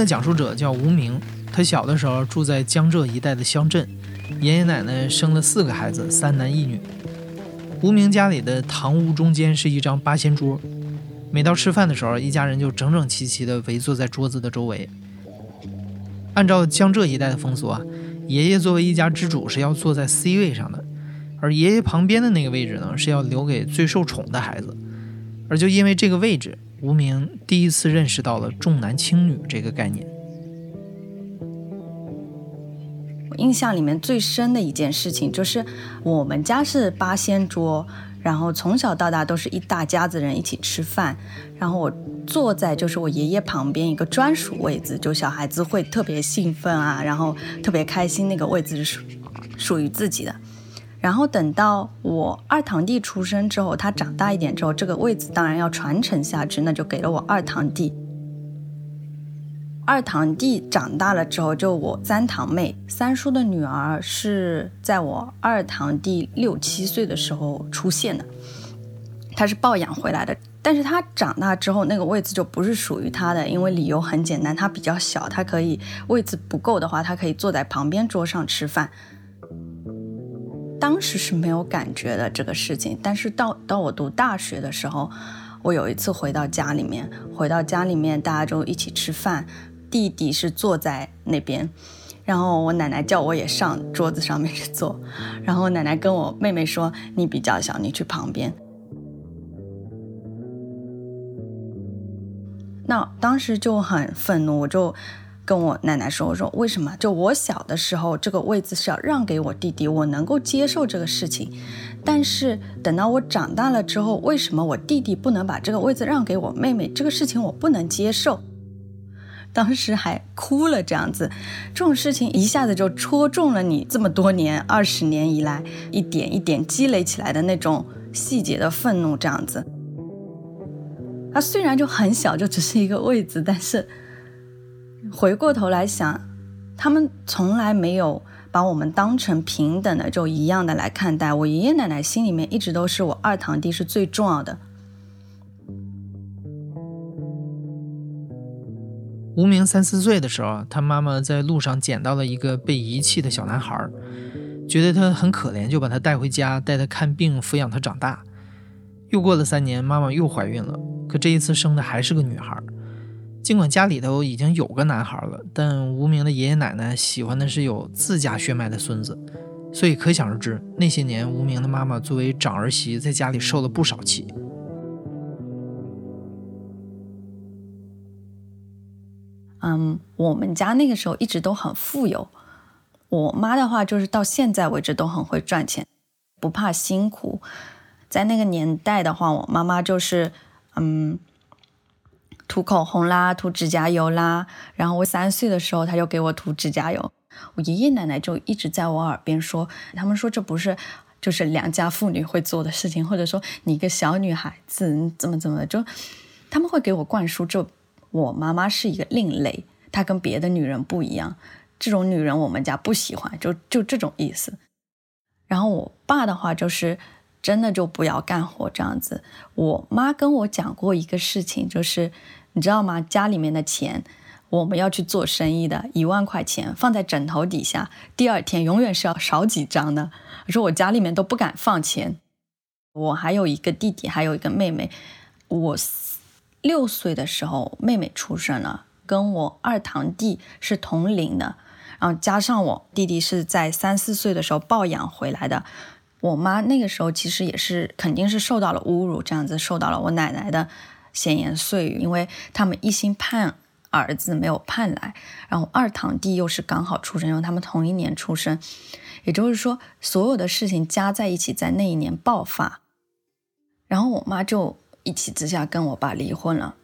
的讲述者叫吴明，他小的时候住在江浙一带的乡镇，爷爷奶奶生了四个孩子，三男一女。吴明家里的堂屋中间是一张八仙桌，每到吃饭的时候，一家人就整整齐齐地围坐在桌子的周围。按照江浙一带的风俗啊，爷爷作为一家之主是要坐在 C 位上的，而爷爷旁边的那个位置呢，是要留给最受宠的孩子。而就因为这个位置。无名第一次认识到了重男轻女这个概念。我印象里面最深的一件事情就是，我们家是八仙桌，然后从小到大都是一大家子人一起吃饭，然后我坐在就是我爷爷旁边一个专属位子，就小孩子会特别兴奋啊，然后特别开心，那个位子是属于自己的。然后等到我二堂弟出生之后，他长大一点之后，这个位子当然要传承下去，那就给了我二堂弟。二堂弟长大了之后，就我三堂妹，三叔的女儿是在我二堂弟六七岁的时候出现的，他是抱养回来的。但是他长大之后，那个位子就不是属于他的，因为理由很简单，他比较小，他可以位子不够的话，他可以坐在旁边桌上吃饭。当时是没有感觉的这个事情，但是到到我读大学的时候，我有一次回到家里面，回到家里面大家就一起吃饭，弟弟是坐在那边，然后我奶奶叫我也上桌子上面去坐，然后奶奶跟我妹妹说：“你比较小，你去旁边。”那当时就很愤怒，我就。跟我奶奶说：“我说为什么？就我小的时候，这个位子是要让给我弟弟，我能够接受这个事情。但是等到我长大了之后，为什么我弟弟不能把这个位子让给我妹妹？这个事情我不能接受。当时还哭了，这样子，这种事情一下子就戳中了你这么多年、二十年以来一点一点积累起来的那种细节的愤怒，这样子。它虽然就很小，就只是一个位子，但是。”回过头来想，他们从来没有把我们当成平等的，就一样的来看待。我爷爷奶奶心里面一直都是我二堂弟是最重要的。无名三四岁的时候，他妈妈在路上捡到了一个被遗弃的小男孩，觉得他很可怜，就把他带回家，带他看病，抚养他长大。又过了三年，妈妈又怀孕了，可这一次生的还是个女孩。尽管家里头已经有个男孩了，但无名的爷爷奶奶喜欢的是有自家血脉的孙子，所以可想而知，那些年无名的妈妈作为长儿媳，在家里受了不少气。嗯，我们家那个时候一直都很富有，我妈的话就是到现在为止都很会赚钱，不怕辛苦。在那个年代的话，我妈妈就是嗯。涂口红啦，涂指甲油啦，然后我三岁的时候，他就给我涂指甲油。我爷爷奶奶就一直在我耳边说，他们说这不是就是良家妇女会做的事情，或者说你一个小女孩子怎么怎么的就，他们会给我灌输，这我妈妈是一个另类，她跟别的女人不一样，这种女人我们家不喜欢，就就这种意思。然后我爸的话就是。真的就不要干活这样子。我妈跟我讲过一个事情，就是你知道吗？家里面的钱，我们要去做生意的，一万块钱放在枕头底下，第二天永远是要少几张的。我说我家里面都不敢放钱。我还有一个弟弟，还有一个妹妹。我六岁的时候，妹妹出生了，跟我二堂弟是同龄的，然后加上我弟弟是在三四岁的时候抱养回来的。我妈那个时候其实也是肯定是受到了侮辱，这样子受到了我奶奶的闲言碎语因为他们一心盼儿子没有盼来然后二堂弟又是刚好出生然后他们同一年出生。也就是说所有的事情加在一起在那一年爆发。然后我妈就一气之下跟我爸离婚了。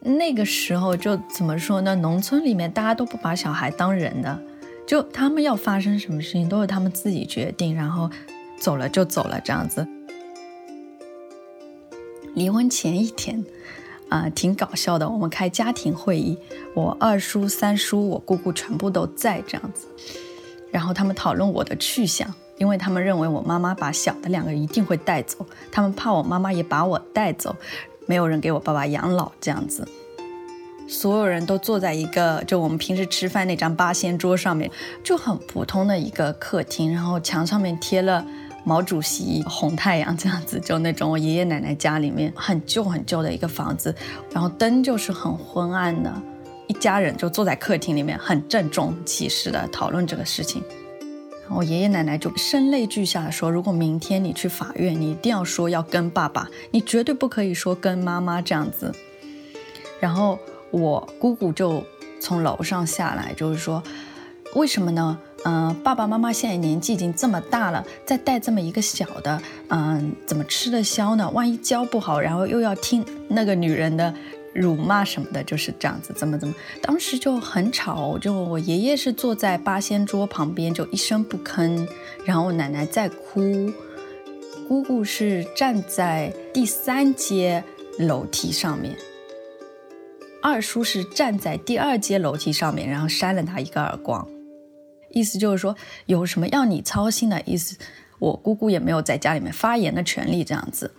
那个时候就怎么说呢农村里面大家都不把小孩当人的就他们要发生什么事情都是他们自己决定然后走了就走了这样子。离婚前一天，啊，挺搞笑的。我们开家庭会议，我二叔、三叔、我姑姑全部都在这样子，然后他们讨论我的去向，因为他们认为我妈妈把小的两个一定会带走，他们怕我妈妈也把我带走。没有人给我爸爸养老，这样子，所有人都坐在一个就我们平时吃饭那张八仙桌上面，就很普通的一个客厅，然后墙上面贴了毛主席、红太阳这样子，就那种我爷爷奶奶家里面很旧很旧的一个房子，然后灯就是很昏暗的，一家人就坐在客厅里面，很郑重其事的讨论这个事情。我爷爷奶奶就声泪俱下的说：“如果明天你去法院，你一定要说要跟爸爸，你绝对不可以说跟妈妈这样子。”然后我姑姑就从楼上下来，就是说：“为什么呢？嗯，爸爸妈妈现在年纪已经这么大了，再带这么一个小的，嗯，怎么吃得消呢？万一教不好，然后又要听那个女人的。”辱骂什么的，就是这样子，怎么怎么，当时就很吵，就我爷爷是坐在八仙桌旁边，就一声不吭，然后奶奶在哭，姑姑是站在第三阶楼梯上面，二叔是站在第二阶楼梯上面，然后扇了他一个耳光，意思就是说有什么要你操心的意思，我姑姑也没有在家里面发言的权利，这样子。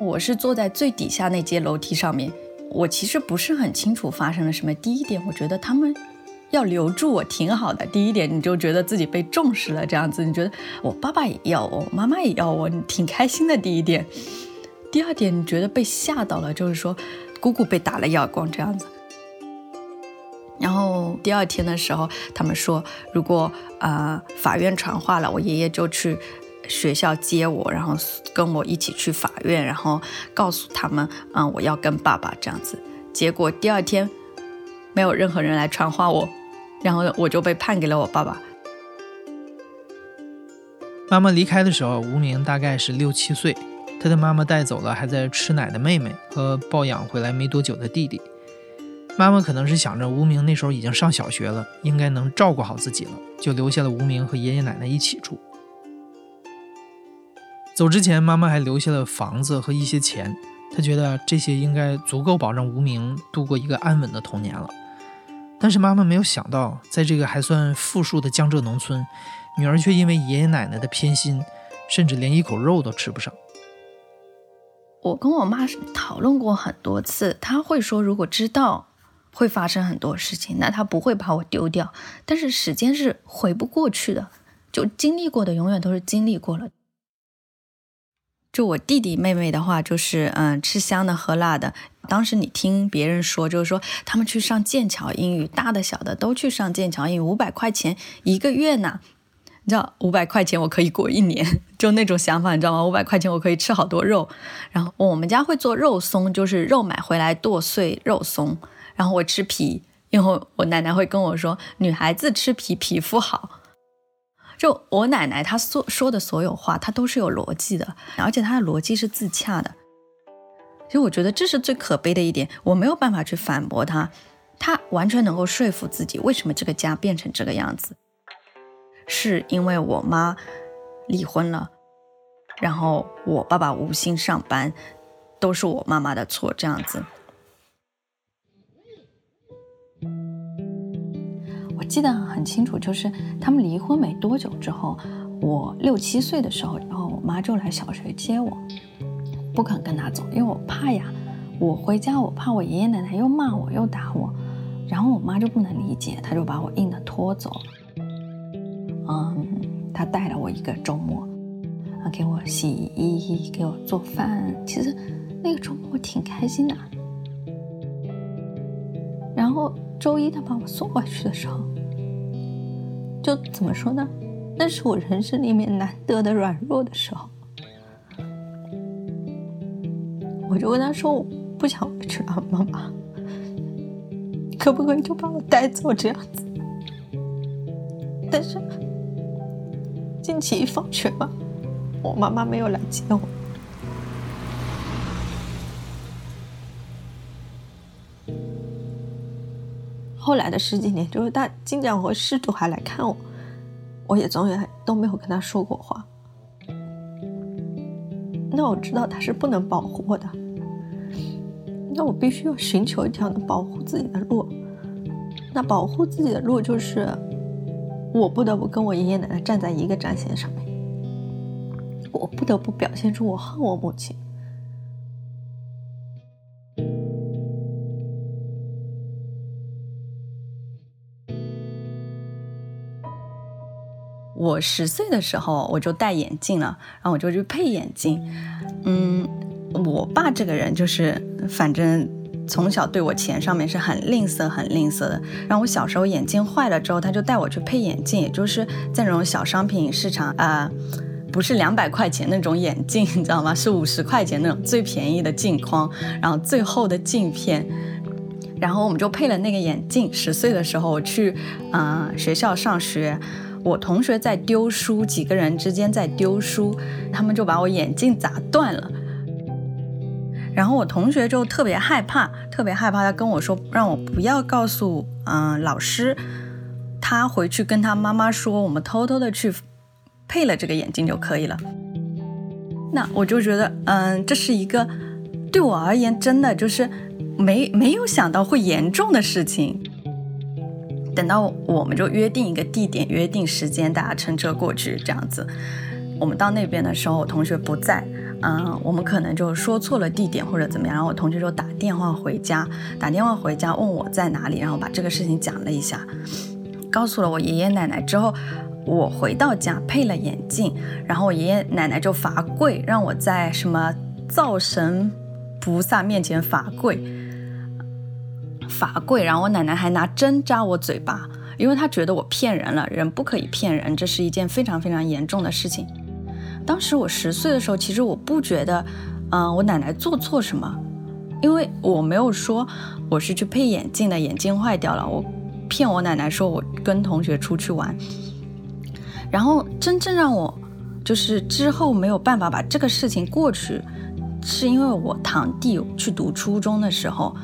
我是坐在最底下那阶楼梯上面，我其实不是很清楚发生了什么。第一点，我觉得他们要留住我挺好的。第一点，你就觉得自己被重视了，这样子，你觉得我爸爸也要我，妈妈也要我，你挺开心的。第一点，第二点，你觉得被吓到了，就是说姑姑被打了耳光这样子。然后第二天的时候，他们说如果呃法院传话了，我爷爷就去。学校接我，然后跟我一起去法院，然后告诉他们，嗯，我要跟爸爸这样子。结果第二天没有任何人来传话我，然后我就被判给了我爸爸。妈妈离开的时候，无名大概是六七岁，他的妈妈带走了还在吃奶的妹妹和抱养回来没多久的弟弟。妈妈可能是想着无名那时候已经上小学了，应该能照顾好自己了，就留下了无名和爷爷奶奶一起住。走之前，妈妈还留下了房子和一些钱，她觉得这些应该足够保证无名度过一个安稳的童年了。但是妈妈没有想到，在这个还算富庶的江浙农村，女儿却因为爷爷奶奶的偏心，甚至连一口肉都吃不上。我跟我妈讨论过很多次，她会说，如果知道会发生很多事情，那他不会把我丢掉。但是时间是回不过去的，就经历过的永远都是经历过了。就我弟弟妹妹的话，就是嗯，吃香的喝辣的。当时你听别人说，就是说他们去上剑桥英语，大的小的都去上剑桥英语，五百块钱一个月呢。你知道五百块钱我可以过一年，就那种想法，你知道吗？五百块钱我可以吃好多肉。然后我们家会做肉松，就是肉买回来剁碎肉松，然后我吃皮，因为我奶奶会跟我说，女孩子吃皮皮肤好。就我奶奶她说说的所有话，她都是有逻辑的，而且她的逻辑是自洽的。其实我觉得这是最可悲的一点，我没有办法去反驳她，她完全能够说服自己，为什么这个家变成这个样子，是因为我妈离婚了，然后我爸爸无心上班，都是我妈妈的错，这样子。记得很清楚，就是他们离婚没多久之后，我六七岁的时候，然后我妈就来小学接我，不肯跟他走，因为我怕呀，我回家我怕我爷爷奶奶又骂我又打我，然后我妈就不能理解，她就把我硬的拖走。嗯，她带了我一个周末，啊，给我洗衣，给我做饭，其实那个周末我挺开心的。然后周一她把我送回去的时候。就怎么说呢？那是我人生里面难得的软弱的时候。我就跟他说：“我不想回去了，妈妈，可不可以就把我带走这样子？”但是近期放学吧，我妈妈没有来接我。后来的十几年，就是他经常会试图还来看我，我也总也都没有跟他说过话。那我知道他是不能保护我的，那我必须要寻求一条能保护自己的路。那保护自己的路就是，我不得不跟我爷爷奶奶站在一个战线上面，我不得不表现出我恨我母亲。我十岁的时候我就戴眼镜了，然后我就去配眼镜。嗯，我爸这个人就是，反正从小对我钱上面是很吝啬、很吝啬的。然后我小时候眼镜坏了之后，他就带我去配眼镜，也就是在那种小商品市场啊，不是两百块钱那种眼镜，你知道吗？是五十块钱那种最便宜的镜框，然后最厚的镜片。然后我们就配了那个眼镜。十岁的时候我去啊学校上学。我同学在丢书，几个人之间在丢书，他们就把我眼镜砸断了。然后我同学就特别害怕，特别害怕，他跟我说让我不要告诉嗯老师，他回去跟他妈妈说，我们偷偷的去配了这个眼镜就可以了。那我就觉得，嗯，这是一个对我而言真的就是没没有想到会严重的事情。等到我们就约定一个地点，约定时间，大家乘车过去这样子。我们到那边的时候，我同学不在，嗯，我们可能就说错了地点或者怎么样。然后我同学就打电话回家，打电话回家问我在哪里，然后把这个事情讲了一下，告诉了我爷爷奶奶之后，我回到家配了眼镜，然后我爷爷奶奶就罚跪，让我在什么灶神菩萨面前罚跪。罚跪，然后我奶奶还拿针扎我嘴巴，因为她觉得我骗人了，人不可以骗人，这是一件非常非常严重的事情。当时我十岁的时候，其实我不觉得，嗯，我奶奶做错什么，因为我没有说我是去配眼镜的，眼镜坏掉了，我骗我奶奶说我跟同学出去玩。然后真正让我就是之后没有办法把这个事情过去，是因为我堂弟去读初中的时候。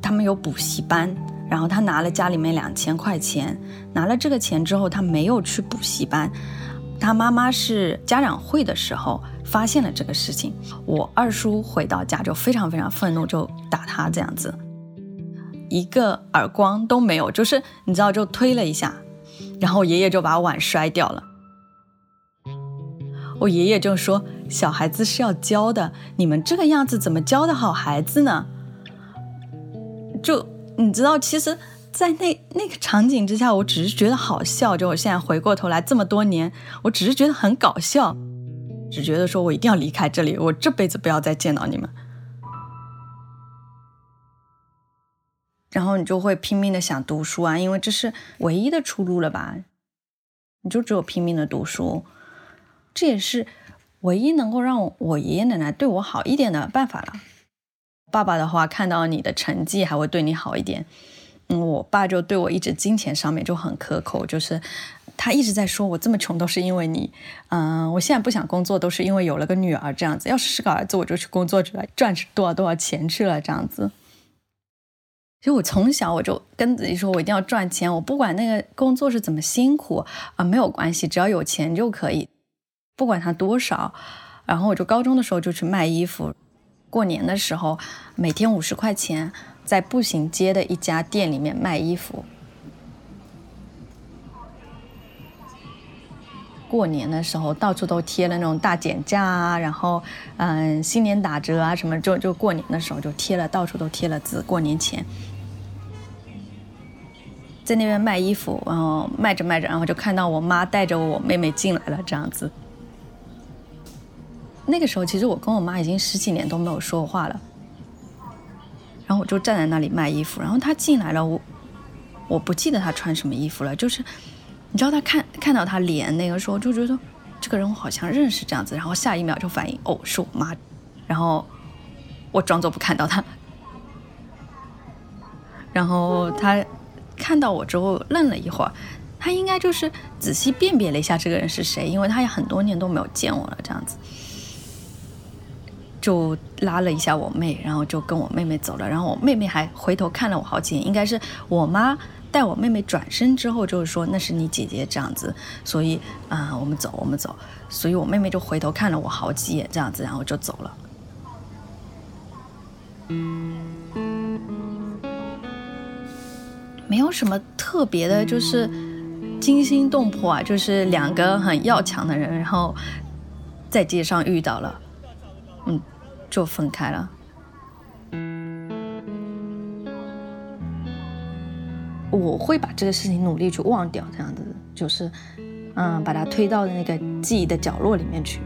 他们有补习班，然后他拿了家里面两千块钱，拿了这个钱之后，他没有去补习班。他妈妈是家长会的时候发现了这个事情，我二叔回到家就非常非常愤怒，就打他这样子，一个耳光都没有，就是你知道就推了一下，然后爷爷就把碗摔掉了。我爷爷就说：“小孩子是要教的，你们这个样子怎么教的好孩子呢？”就你知道，其实，在那那个场景之下，我只是觉得好笑。就我现在回过头来这么多年，我只是觉得很搞笑，只觉得说我一定要离开这里，我这辈子不要再见到你们。然后你就会拼命的想读书啊，因为这是唯一的出路了吧？你就只有拼命的读书，这也是唯一能够让我爷爷奶奶对我好一点的办法了。爸爸的话，看到你的成绩还会对你好一点。嗯，我爸就对我一直金钱上面就很苛刻，就是他一直在说我这么穷都是因为你。嗯，我现在不想工作都是因为有了个女儿这样子。要是是个儿子，我就去工作去了，赚多少多少钱去了这样子。其实我从小我就跟自己说，我一定要赚钱，我不管那个工作是怎么辛苦啊，没有关系，只要有钱就可以，不管它多少。然后我就高中的时候就去卖衣服。过年的时候，每天五十块钱，在步行街的一家店里面卖衣服。过年的时候，到处都贴了那种大减价啊，然后，嗯，新年打折啊，什么就就过年的时候就贴了，到处都贴了字。过年前，在那边卖衣服，然后卖着卖着，然后就看到我妈带着我妹妹进来了，这样子。那个时候，其实我跟我妈已经十几年都没有说话了。然后我就站在那里卖衣服，然后她进来了，我我不记得她穿什么衣服了，就是你知道，她看看到她脸，那个时候就觉得这个人我好像认识这样子，然后下一秒就反应哦是我妈，然后我装作不看到她，然后她看到我之后愣了一会儿，她应该就是仔细辨别了一下这个人是谁，因为她也很多年都没有见我了这样子。就拉了一下我妹，然后就跟我妹妹走了。然后我妹妹还回头看了我好几眼，应该是我妈带我妹妹转身之后，就是说那是你姐姐这样子，所以啊、我们走，我们走。所以我妹妹就回头看了我好几眼，这样子，然后就走了。没有什么特别的，就是惊心动魄啊，就是两个很要强的人，然后在街上遇到了，就分开了。我会把这个事情努力去忘掉，这样子就是，嗯，把它推到那个记忆的角落里面去。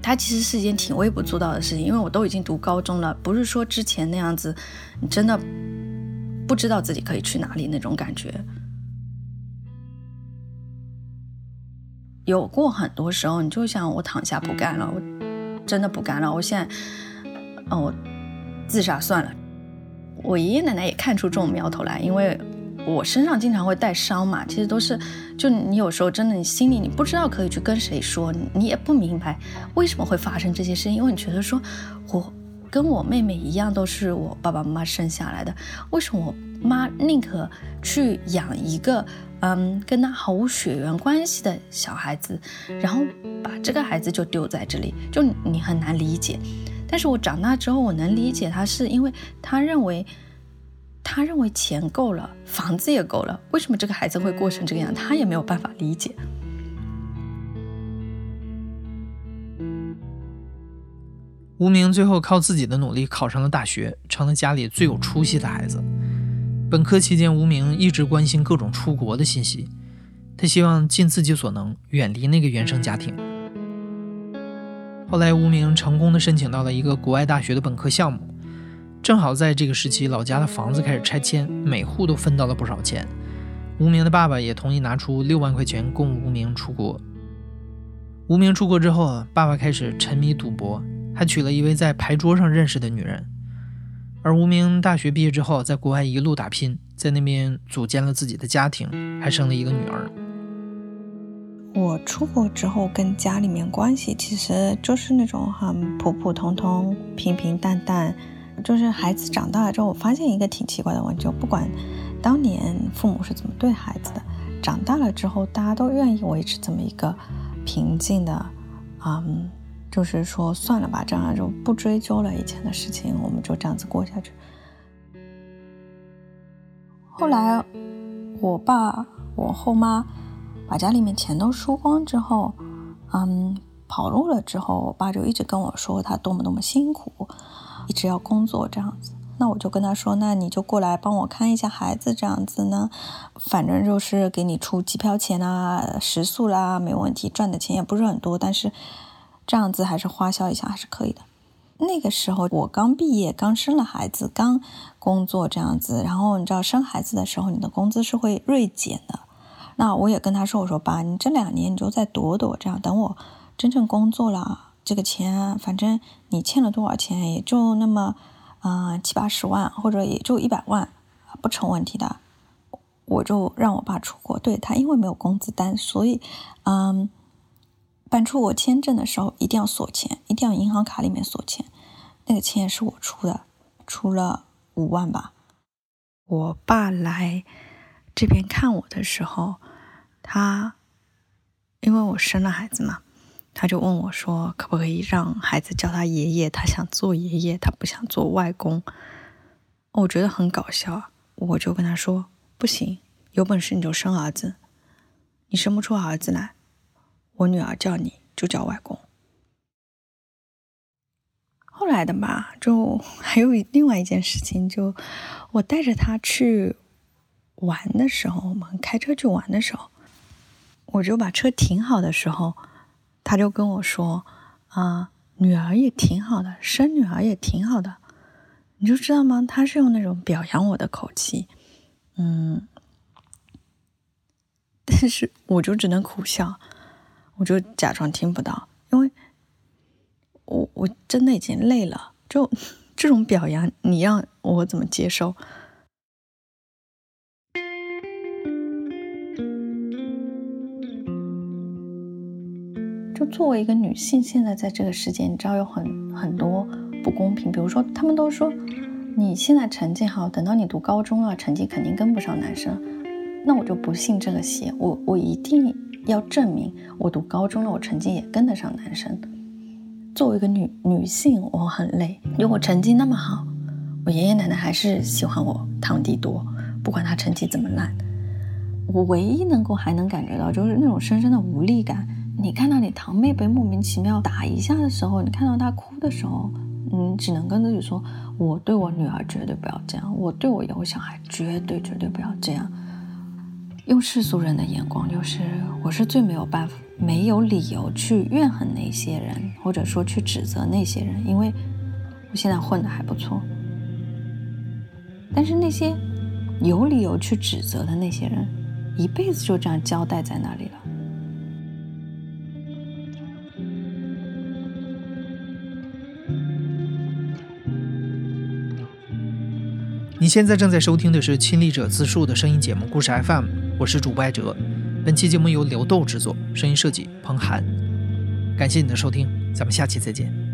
它其实是一件挺微不足道的事情，因为我都已经读高中了，不是说之前那样子，你真的不知道自己可以去哪里那种感觉。有过很多时候，你就想我躺下不干了，真的不干了，我现在，哦，自杀算了。我爷爷奶奶也看出这种苗头来，因为我身上经常会带伤嘛，其实都是，就你有时候真的你心里你不知道可以去跟谁说，你你也不明白为什么会发生这些事情，因为你觉得说我跟我妹妹一样都是我爸爸妈妈生下来的，为什么我妈宁可去养一个嗯跟他毫无血缘关系的小孩子，然后把这个孩子就丢在这里，就你很难理解。但是我长大之后，我能理解他，是因为他认为，他认为钱够了，房子也够了，为什么这个孩子会过成这个样？他也没有办法理解。无名最后靠自己的努力考上了大学，成了家里最有出息的孩子。本科期间，无名一直关心各种出国的信息，他希望尽自己所能远离那个原生家庭。后来，无名成功的申请到了一个国外大学的本科项目，正好在这个时期，老家的房子开始拆迁，每户都分到了不少钱。无名的爸爸也同意拿出六万块钱供无名出国。无名出国之后，爸爸开始沉迷赌博，还娶了一位在牌桌上认识的女人。而无名大学毕业之后，在国外一路打拼，在那边组建了自己的家庭，还生了一个女儿。我出国之后跟家里面关系其实就是那种很普普通通、平平淡淡。就是孩子长大了之后，我发现一个挺奇怪的问题，就不管当年父母是怎么对孩子的，长大了之后大家都愿意维持这么一个平静的，嗯，就是说算了吧，这样就不追究了以前的事情，我们就这样子过下去。后来我爸、我后妈。把家里面钱都输光之后，嗯，跑路了之后，我爸就一直跟我说他多么多么辛苦，一直要工作这样子。那我就跟他说，那你就过来帮我看一下孩子这样子呢，反正就是给你出机票钱啊、食宿啦，没问题，赚的钱也不是很多，但是这样子还是花销一下还是可以的。那个时候我刚毕业，刚生了孩子，刚工作这样子，然后你知道生孩子的时候，你的工资是会锐减的。那我也跟他说：“我说爸，你这两年你就再躲躲，这样等我真正工作了，这个钱反正你欠了多少钱，也就那么，嗯七八十万或者也就一百万，不成问题的。”我就让我爸出国，对他因为没有工资单，所以，嗯，办出国签证的时候一定要锁钱，一定要银行卡里面锁钱，那个钱也是我出的，出了五万吧。我爸来这边看我的时候。他，因为我生了孩子嘛，他就问我说：“可不可以让孩子叫他爷爷？他想做爷爷，他不想做外公。”我觉得很搞笑，我就跟他说：“不行，有本事你就生儿子，你生不出儿子来，我女儿叫你就叫外公。”后来的吧，就 还有另外一件事情，就我带着他去玩的时候，我们开车去玩的时候。我就把车停好的时候，他就跟我说：“啊，女儿也挺好的，生女儿也挺好的。”你就知道吗？他是用那种表扬我的口气，嗯，但是我就只能苦笑，我就假装听不到，因为我我真的已经累了。就这种表扬，你让我怎么接受？就作为一个女性，现在在这个世界，你知道有很很多不公平。比如说，他们都说你现在成绩好，等到你读高中了，成绩肯定跟不上男生。那我就不信这个邪，我我一定要证明，我读高中了，我成绩也跟得上男生。作为一个女女性，我很累，因为我成绩那么好，我爷爷奶奶还是喜欢我堂弟多，不管他成绩怎么烂。我唯一能够还能感觉到，就是那种深深的无力感。你看到你堂妹被莫名其妙打一下的时候，你看到她哭的时候，你只能跟自己说：我对我女儿绝对不要这样，我对我以后小孩绝对绝对不要这样。用世俗人的眼光，就是我是最没有办法、没有理由去怨恨那些人，或者说去指责那些人，因为我现在混的还不错。但是那些有理由去指责的那些人，一辈子就这样交代在那里了。你现在正在收听的是亲历者自述的声音节目《故事 FM》，我是主播艾哲。本期节目由刘豆制作，声音设计彭涵。感谢你的收听，咱们下期再见。